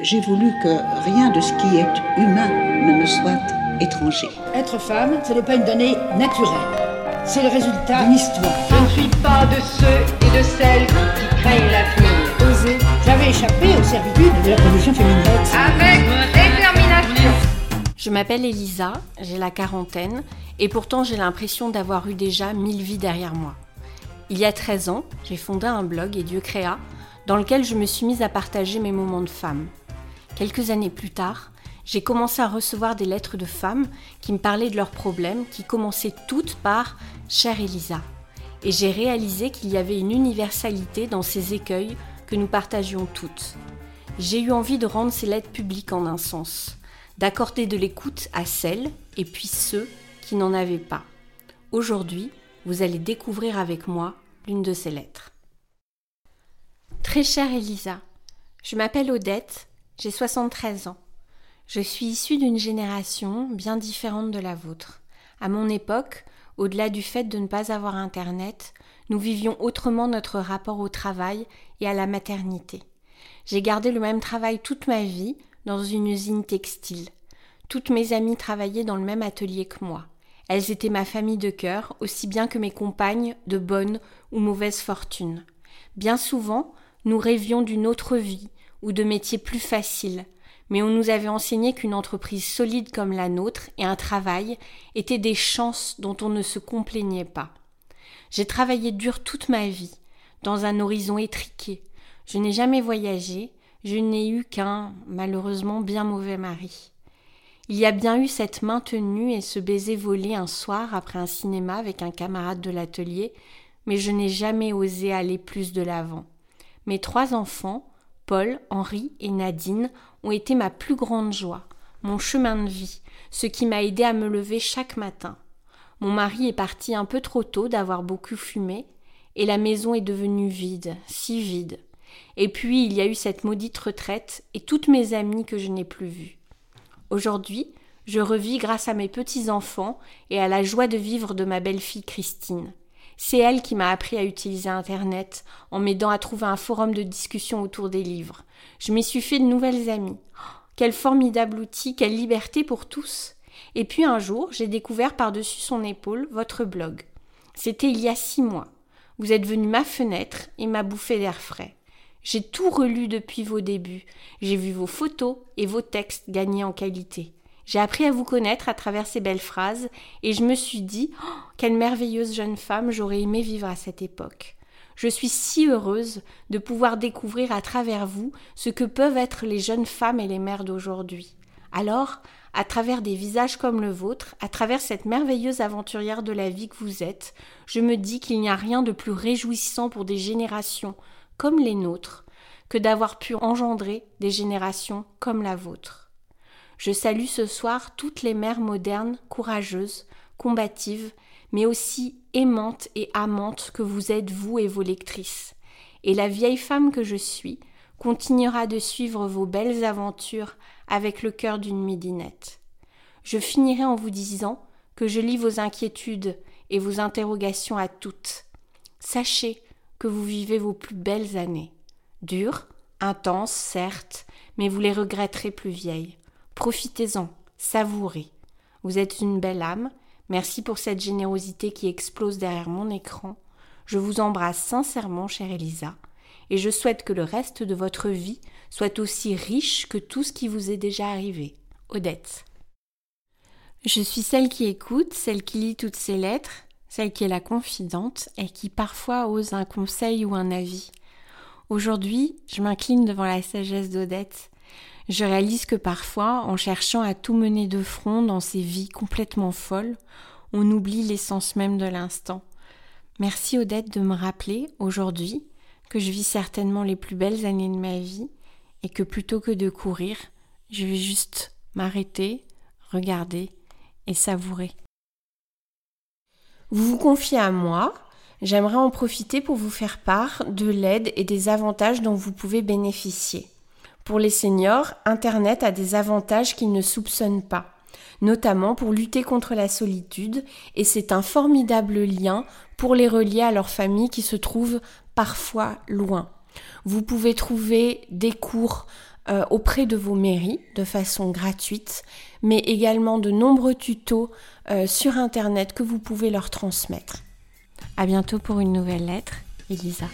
J'ai voulu que rien de ce qui est humain ne me soit étranger. Être femme, ce n'est pas une donnée naturelle. C'est le résultat d'une histoire. Je ne suis pas de ceux et de celles qui craignent l'avenir. Oser. J'avais échappé aux servitudes de la condition féminine. Avec détermination. Je m'appelle Elisa, j'ai la quarantaine, et pourtant j'ai l'impression d'avoir eu déjà mille vies derrière moi. Il y a 13 ans, j'ai fondé un blog et Dieu créa, dans lequel je me suis mise à partager mes moments de femme. Quelques années plus tard, j'ai commencé à recevoir des lettres de femmes qui me parlaient de leurs problèmes, qui commençaient toutes par Chère Elisa. Et j'ai réalisé qu'il y avait une universalité dans ces écueils que nous partagions toutes. J'ai eu envie de rendre ces lettres publiques en un sens, d'accorder de l'écoute à celles et puis ceux qui n'en avaient pas. Aujourd'hui, vous allez découvrir avec moi l'une de ces lettres. Très chère Elisa, je m'appelle Odette, j'ai 73 ans. Je suis issue d'une génération bien différente de la vôtre. À mon époque, au-delà du fait de ne pas avoir Internet, nous vivions autrement notre rapport au travail et à la maternité. J'ai gardé le même travail toute ma vie dans une usine textile. Toutes mes amies travaillaient dans le même atelier que moi. Elles étaient ma famille de cœur, aussi bien que mes compagnes de bonne ou mauvaise fortune. Bien souvent, nous rêvions d'une autre vie ou de métiers plus faciles, mais on nous avait enseigné qu'une entreprise solide comme la nôtre et un travail étaient des chances dont on ne se complaignait pas. J'ai travaillé dur toute ma vie, dans un horizon étriqué. Je n'ai jamais voyagé, je n'ai eu qu'un, malheureusement, bien mauvais mari. Il y a bien eu cette main tenue et ce baiser volé un soir après un cinéma avec un camarade de l'atelier, mais je n'ai jamais osé aller plus de l'avant. Mes trois enfants, Paul, Henri et Nadine ont été ma plus grande joie, mon chemin de vie, ce qui m'a aidé à me lever chaque matin. Mon mari est parti un peu trop tôt d'avoir beaucoup fumé, et la maison est devenue vide, si vide. Et puis il y a eu cette maudite retraite et toutes mes amies que je n'ai plus vues. Aujourd'hui, je revis grâce à mes petits-enfants et à la joie de vivre de ma belle-fille Christine. C'est elle qui m'a appris à utiliser Internet en m'aidant à trouver un forum de discussion autour des livres. Je m'y suis fait de nouvelles amies. Oh, quel formidable outil, quelle liberté pour tous. Et puis un jour, j'ai découvert par-dessus son épaule votre blog. C'était il y a six mois. Vous êtes venu ma fenêtre et m'a bouffé d'air frais. J'ai tout relu depuis vos débuts. J'ai vu vos photos et vos textes gagner en qualité. J'ai appris à vous connaître à travers ces belles phrases et je me suis dit oh, quelle merveilleuse jeune femme j'aurais aimé vivre à cette époque. Je suis si heureuse de pouvoir découvrir à travers vous ce que peuvent être les jeunes femmes et les mères d'aujourd'hui. Alors, à travers des visages comme le vôtre, à travers cette merveilleuse aventurière de la vie que vous êtes, je me dis qu'il n'y a rien de plus réjouissant pour des générations comme les nôtres que d'avoir pu engendrer des générations comme la vôtre. Je salue ce soir toutes les mères modernes, courageuses, combatives, mais aussi aimantes et amantes que vous êtes vous et vos lectrices. Et la vieille femme que je suis continuera de suivre vos belles aventures avec le cœur d'une midinette. Je finirai en vous disant que je lis vos inquiétudes et vos interrogations à toutes. Sachez que vous vivez vos plus belles années. Dures, intenses, certes, mais vous les regretterez plus vieilles. Profitez-en, savourez. Vous êtes une belle âme. Merci pour cette générosité qui explose derrière mon écran. Je vous embrasse sincèrement, chère Elisa, et je souhaite que le reste de votre vie soit aussi riche que tout ce qui vous est déjà arrivé. Odette. Je suis celle qui écoute, celle qui lit toutes ces lettres, celle qui est la confidente et qui parfois ose un conseil ou un avis. Aujourd'hui, je m'incline devant la sagesse d'Odette je réalise que parfois, en cherchant à tout mener de front dans ces vies complètement folles, on oublie l'essence même de l'instant. Merci Odette de me rappeler aujourd'hui que je vis certainement les plus belles années de ma vie et que plutôt que de courir, je vais juste m'arrêter, regarder et savourer. Vous vous confiez à moi, j'aimerais en profiter pour vous faire part de l'aide et des avantages dont vous pouvez bénéficier. Pour les seniors, Internet a des avantages qu'ils ne soupçonnent pas, notamment pour lutter contre la solitude, et c'est un formidable lien pour les relier à leur famille qui se trouve parfois loin. Vous pouvez trouver des cours euh, auprès de vos mairies de façon gratuite, mais également de nombreux tutos euh, sur Internet que vous pouvez leur transmettre. À bientôt pour une nouvelle lettre, Elisa.